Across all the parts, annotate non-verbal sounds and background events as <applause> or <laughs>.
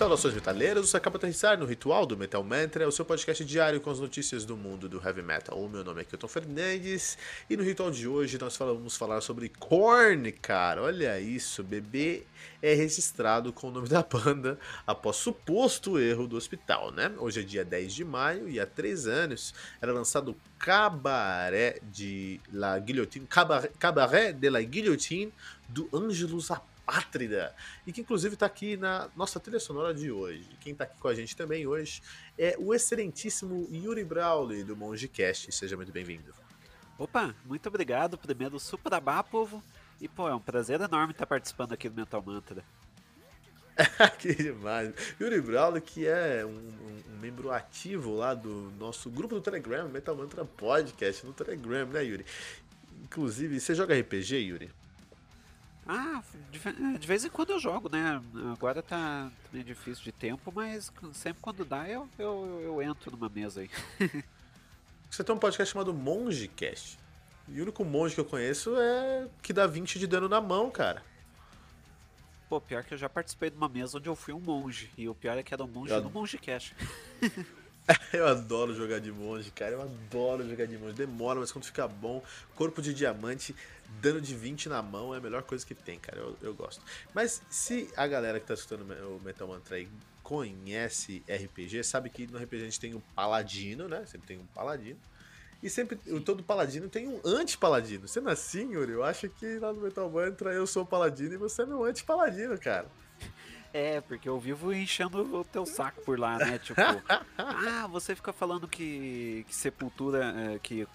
Saudações metaleiros, você acaba de aterrissar no Ritual do Metal Mantra, o seu podcast diário com as notícias do mundo do heavy metal. O meu nome é Kilton Fernandes e no ritual de hoje nós vamos falar sobre Korn, cara. Olha isso, bebê é registrado com o nome da banda após suposto erro do hospital, né? Hoje é dia 10 de maio e há três anos era lançado Cabaré de la Guillotine, Cabaret de la Guillotine do Ângelus Apóstolo Pátrida, e que inclusive está aqui na nossa trilha sonora de hoje. Quem está aqui com a gente também hoje é o excelentíssimo Yuri Brawley, do MongeCast. Seja muito bem-vindo. Opa, muito obrigado. Primeiro, Suprabá, povo. E, pô, é um prazer enorme estar participando aqui do Mental Mantra. <laughs> que demais. Yuri Brawley, que é um, um, um, membro ativo lá do nosso grupo do Telegram, Metal Mantra Podcast, no Telegram, né, Yuri? Inclusive, você joga RPG, Yuri? Ah, de, é, de, vez em quando eu jogo, né? Agora tá meio difícil de tempo, mas sempre quando dá eu, eu, eu entro numa mesa aí. <laughs> Você tem um podcast chamado Mongecast. E o único monge que eu conheço é que dá 20 de dano na mão, cara. Pô, pior que eu já participei de uma mesa onde eu fui um monge. E o pior é que era um monge eu... do Mongecast. <laughs> <laughs> eu adoro jogar de monge, cara. Eu adoro jogar de monge. Demora, mas quando fica bom, corpo de diamante, dano de 20 na mão é a melhor coisa que tem, cara. Eu, eu gosto. Mas se a galera que tá escutando o Metal Mantra aí conhece RPG, sabe que no RPG a gente tem um paladino, né? Sempre tem um paladino. E sempre, Sim. todo paladino tem um anti-paladino. Sendo assim, Yuri, eu acho que lá no Metal Mantra eu sou o paladino e você é meu anti-paladino, cara. É, porque eu vivo enchendo o teu saco por lá, né? Tipo, <laughs> ah, você fica falando que, que Sepultura, é, que,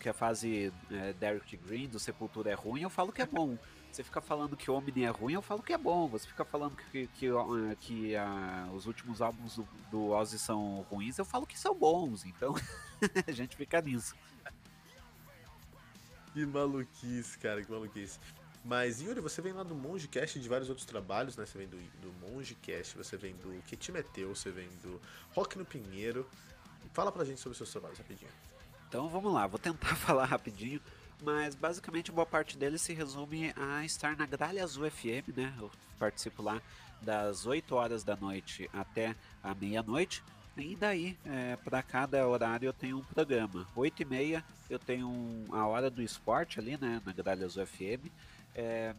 que a fase é, Derek Green do Sepultura é ruim, eu falo que é bom. Você fica falando que Omni é ruim, eu falo que é bom. Você fica falando que, que, que, que uh, os últimos álbuns do, do Ozzy são ruins, eu falo que são bons. Então, <laughs> a gente fica nisso. Que maluquice, cara, que maluquice. Mas, Yuri, você vem lá do Mongecast e de vários outros trabalhos, né? Você vem do, do Mongecast, você vem do Que Te Meteu, você vem do Rock no Pinheiro. Fala pra gente sobre os seus trabalhos rapidinho. Então vamos lá, vou tentar <laughs> falar rapidinho, mas basicamente boa parte deles se resume a estar na Gralha Azul FM, né? Eu participo lá das 8 horas da noite até a meia-noite. E daí, é, para cada horário eu tenho um programa. 8 e meia eu tenho a hora do esporte ali, né, na Gralha Azul FM. É,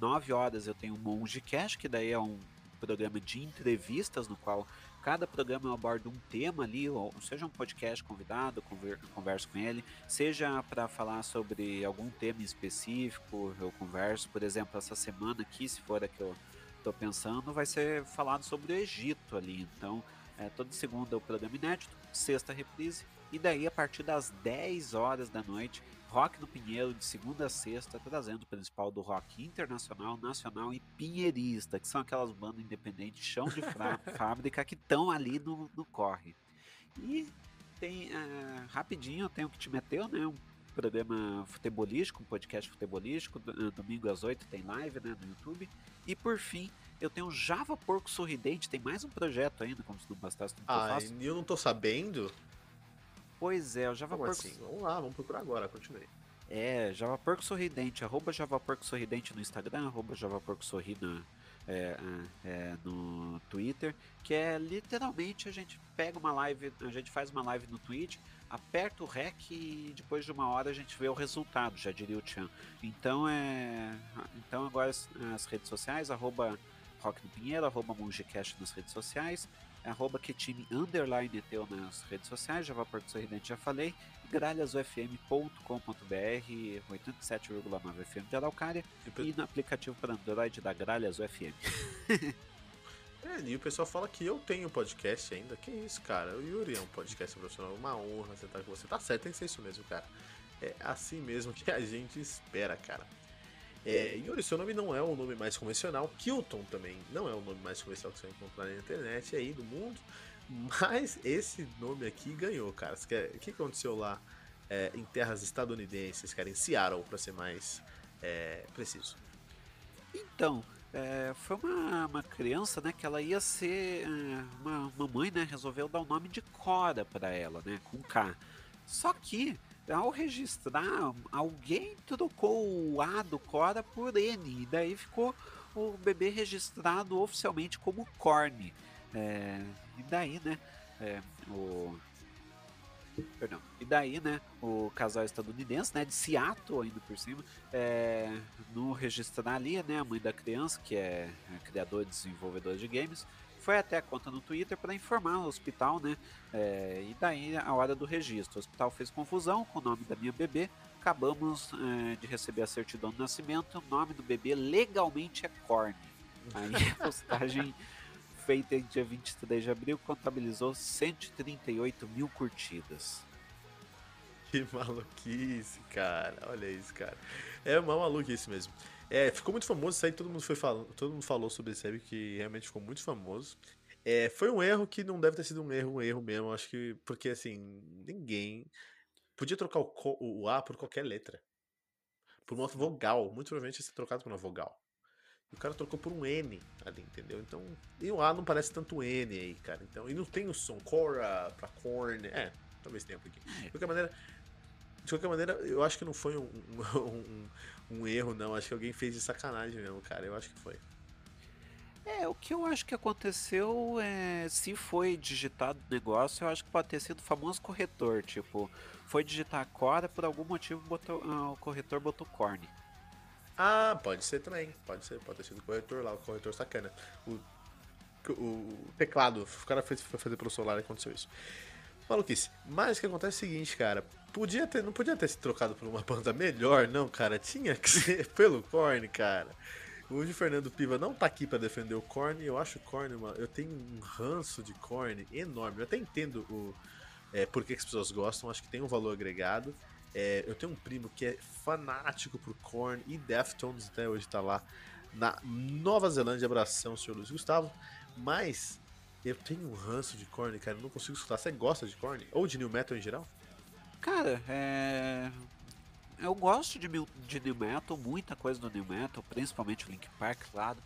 9 horas eu tenho o Monge Cash, que daí é um programa de entrevistas no qual cada programa eu abordo um tema ali, ou seja um podcast convidado, converso com ele, seja para falar sobre algum tema específico, eu converso, por exemplo, essa semana aqui, se for a que eu estou pensando, vai ser falado sobre o Egito ali, então é, toda segunda o programa inédito, sexta reprise, e daí a partir das 10 horas da noite Rock no Pinheiro, de segunda a sexta, trazendo o principal do rock internacional, nacional e pinheirista, que são aquelas bandas independentes, chão de <laughs> fábrica, que estão ali no, no corre. E tem, uh, rapidinho, tem o que te meteu, né? Um programa futebolístico, um podcast futebolístico, uh, domingo às 8 tem live, né, no YouTube. E por fim, eu tenho o Java Porco Sorridente, tem mais um projeto ainda, como se não bastasse. Não ah, e eu não tô sabendo? Pois é, o Java Como Porco... assim? Vamos lá, vamos procurar agora, continue. É, Java Porco Sorridente, arroba Java Porco Sorridente no Instagram, arroba Java Porco Sorri no, é, é, é, no Twitter, que é literalmente a gente pega uma live, a gente faz uma live no Twitch, aperta o REC e depois de uma hora a gente vê o resultado, já diria o Chan. Então é. Então agora as, as redes sociais, arroba Rock Pinheiro, arroba Mongecast nas redes sociais, arroba que time underline teu nas redes sociais, Java Porto Sorridente já falei, gralhasufm.com.br, 87,9 FM de Araucária e no aplicativo para Android da Gralhas UFM. <laughs> É, e o pessoal fala que eu tenho podcast ainda. Que isso, cara? O Yuri é um podcast profissional. Uma honra você estar com você. Tá certo, tem que ser isso mesmo, cara. É assim mesmo que a gente espera, cara. É, Yuri, seu nome não é o nome mais convencional. Kilton também não é o nome mais convencional que você vai encontrar na internet aí do mundo. Mas esse nome aqui ganhou, cara. O que aconteceu lá é, em terras estadunidenses, cara? Em Seattle, para ser mais é, preciso. Então, é, foi uma, uma criança, né, que ela ia ser é, uma, uma mãe, né, resolveu dar o nome de Cora para ela, né, com K. Só que ao registrar, alguém trocou o A do Cora por N, e daí ficou o bebê registrado oficialmente como Korn. É, e daí, né, é, o... Perdão. E daí, né, o casal estadunidense, né, de Seattle ainda por cima, é, no registrar ali, né, a mãe da criança, que é, é criador e desenvolvedor de games, foi até a conta no Twitter para informar o hospital, né? É, e daí a hora do registro. O hospital fez confusão com o nome da minha bebê. Acabamos é, de receber a certidão de nascimento. O nome do bebê legalmente é Corne. Aí a <laughs> postagem feita em dia 23 de abril contabilizou 138 mil curtidas. Que maluquice, cara. Olha isso, cara. É uma maluquice mesmo. É, ficou muito famoso isso aí, todo mundo foi falando, todo mundo falou sobre esse aí, que realmente ficou muito famoso. É, foi um erro que não deve ter sido um erro, um erro mesmo, acho que, porque assim, ninguém podia trocar o, o A por qualquer letra. Por uma vogal, muito provavelmente ia ser trocado por uma vogal. E o cara trocou por um N ali, entendeu? Então, e o A não parece tanto N aí, cara. Então, e não tem o som Cora pra corn, é, talvez tenha um pouquinho. De qualquer maneira, de qualquer maneira, eu acho que não foi um, <laughs> um, um, erro, não. Acho que alguém fez de sacanagem mesmo, cara. Eu acho que foi. É, o que eu acho que aconteceu é. Se foi digitado o negócio, eu acho que pode ter sido o famoso corretor. Tipo, foi digitar Cora, por algum motivo botou, ah, o corretor botou Corne. Ah, pode ser também. Pode ser, pode ter sido o corretor lá, o corretor sacana. O, o teclado, o cara foi fazer pelo celular e aconteceu isso. Maluquice. Mas o que acontece é o seguinte, cara. Podia ter, não podia ter se trocado por uma <laughs> banda melhor, não, cara. Tinha que ser <laughs> pelo Korn, cara. Hoje o Fernando Piva não tá aqui para defender o Korn. Eu acho o Korn uma. Eu tenho um ranço de Korn enorme. Eu até entendo o. É, por que, as pessoas gostam, acho que tem um valor agregado. É, eu tenho um primo que é fanático por Korn e Deftones, até hoje tá lá na Nova Zelândia. Abração, senhor Luiz Gustavo. Mas eu tenho um ranço de Korn, cara, eu não consigo escutar. Você gosta de Korn? Ou de New Metal em geral? Cara, é. Eu gosto de, de New Metal, muita coisa do New Metal, principalmente o Link Park, claro.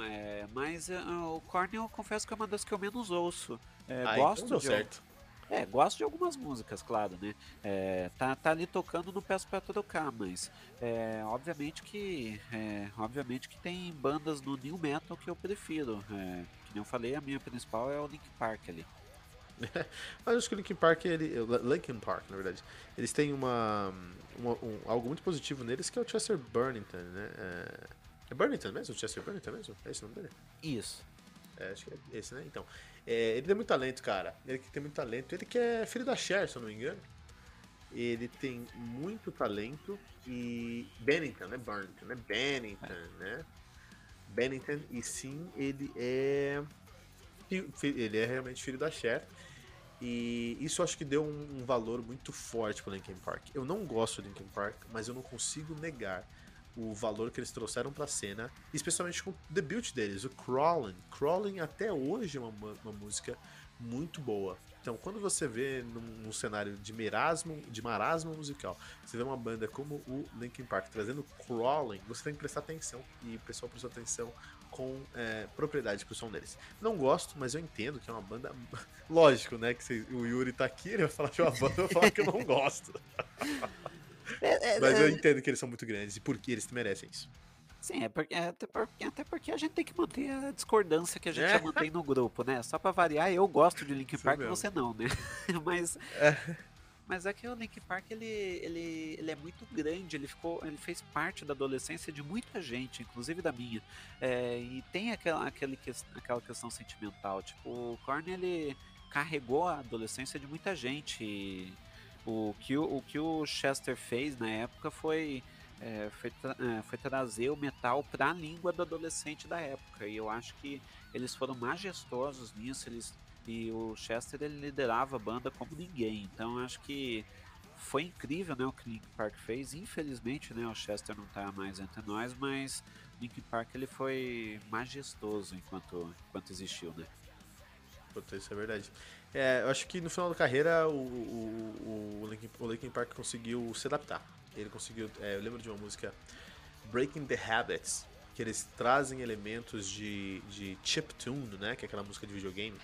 É, mas uh, o Korn eu confesso que é uma das que eu menos ouço. É, ah, gosto então de. Certo. É, gosto de algumas músicas, claro, né? É, tá, tá ali tocando, não peço pra trocar, mas é, obviamente que é, obviamente que tem bandas no New Metal que eu prefiro. É, que eu falei, a minha principal é o Linkin Park ali. <laughs> Mas acho que o Linkin Park, ele, Linkin Park, na verdade, eles têm uma, uma um, algo muito positivo neles que é o Chester Burnington, né? É, é Burnington mesmo? Chester Burnington mesmo? É esse o nome dele? Isso. É, acho que é esse, né? Então, é, ele tem muito talento, cara. Ele que tem muito talento. Ele que é filho da Cher, se eu não me engano. Ele tem muito talento e Bennington, né? Burnington, né? Bennington, é. né? Bennington, e sim, ele é. Ele é realmente filho da Cher. E isso acho que deu um, valor muito forte pro Linkin Park. Eu não gosto do Linkin Park, mas eu não consigo negar o valor que eles trouxeram pra cena, especialmente com o debut deles, o Crawling. Crawling até hoje é uma, uma música muito boa. Então, quando você vê num, num, cenário de marasmo, de marasmo musical, você vê uma banda como o Linkin Park trazendo crawling, você tem que prestar atenção e o pessoal prestou atenção com é, propriedade pro som deles. Não gosto, mas eu entendo que é uma banda. <laughs> Lógico, né? Que o Yuri tá aqui, ele vai falar de uma banda, eu vou falar que eu não gosto. <laughs> É, é, mas eu é. entendo que eles são muito grandes e porque eles merecem isso. Sim, é porque, é, até, porque, até porque a gente tem que manter a discordância que a gente é. já mantém no <laughs> grupo, né? Só pra variar, eu gosto de Linkin Park e você não, né? <laughs> mas. É. Mas é que o Linkin Park ele, ele, ele é muito grande, ele ficou, ele fez parte da adolescência de muita gente, inclusive da minha. É, e tem aquela, aquele, aquela questão sentimental. Tipo, o Korn ele carregou a adolescência de muita gente. O que o, o que o Chester fez na época foi é, foi, tra é, foi, trazer o metal para a língua do adolescente da época. E eu acho que eles foram majestosos nisso. Eles, e o Chester ele liderava a banda como ninguém. Então acho que foi incrível né, o que Linkin Park fez. Infelizmente né, o Chester não está mais entre nós, mas Linkin Park ele foi majestoso enquanto, enquanto existiu. Né? Puta, isso é verdade. É, eu acho que no final da carreira o, o, o, Linkin, o Linkin Park conseguiu se adaptar ele conseguiu. É, eu lembro de uma música Breaking the Habits, que eles trazem elementos de, de chiptune, né? Que é aquela música de videogame.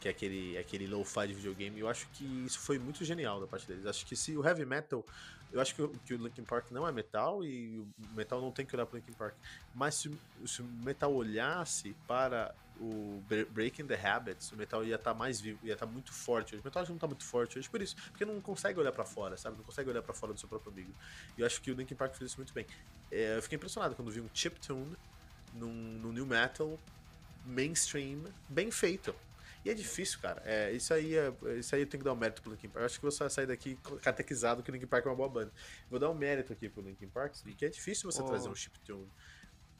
Que é aquele, aquele low-fi de videogame. Eu acho que isso foi muito genial da parte deles. Acho que se o heavy metal. Eu acho que o, que o Linkin Park não é metal e o metal não tem que olhar para Linkin Park. Mas se, se o metal olhasse para o Breaking the Habits, o metal ia estar tá mais vivo, ia estar tá muito forte hoje. O metal não está muito forte hoje por isso, porque não consegue olhar para fora, sabe? Não consegue olhar para fora do seu próprio amigo. E eu acho que o Linkin Park fez isso muito bem. É, eu fiquei impressionado quando vi um chiptune num new metal mainstream bem feito. E é difícil, cara. É, isso, aí é, isso aí eu tenho que dar um mérito pro Linkin Park. Eu acho que você vai sair daqui catequizado que o Linkin Park é uma boa banda. Vou dar um mérito aqui pro Linkin Park, porque é difícil você oh. trazer um chiptune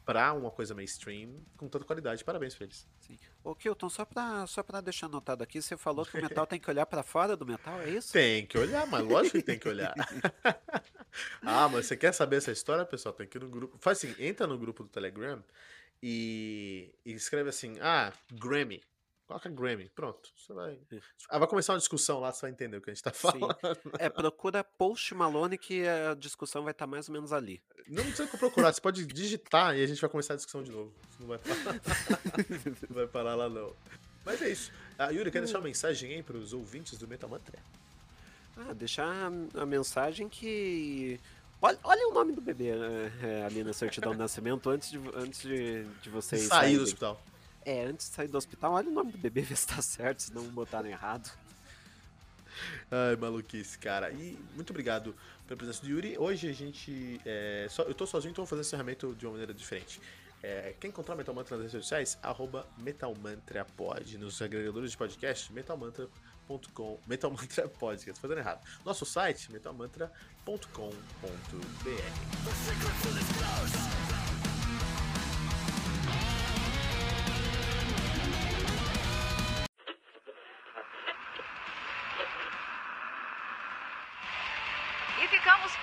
pra uma coisa mainstream com tanta qualidade. Parabéns pra eles. Sim. Ô, Kilton, só pra, só pra deixar anotado aqui, você falou que o metal tem que olhar para fora do metal, é isso? Tem que olhar, mas lógico que tem que olhar. <laughs> ah, mas você quer saber essa história, pessoal? Tem que ir no grupo. Faz assim, entra no grupo do Telegram e, e escreve assim, ah, Grammy. Coloca Grammy, pronto. Você vai. Ah, vai começar uma discussão lá, você vai entender o que a gente tá falando. Sim. É, procura Post Malone que a discussão vai estar tá mais ou menos ali. Não precisa procurar, você pode digitar e a gente vai começar a discussão de novo. Você não vai parar. <laughs> não vai parar lá, não. Mas é isso. Ah, Yuri, quer deixar uma mensagem aí para os ouvintes do Metal Mantra? Ah, deixar a mensagem que. Olha, olha o nome do bebê é, ali na certidão de nascimento antes de, antes de, de vocês. Sair do hospital. É, antes de sair do hospital, olha o nome do bebê, <laughs> ver se tá certo, se não botaram errado. Ai, maluquice, cara. E muito obrigado pela presença do Yuri. Hoje a gente. É, eu tô sozinho, então vou fazer esse encerramento de uma maneira diferente. É, quem encontrar Metal Mantra nas redes sociais, arroba MetalMantraPod. Nos agregadores de podcast, metalmantra.com. Metalmantra Podcast, fazendo errado. Nosso site, metalmantra.com.br.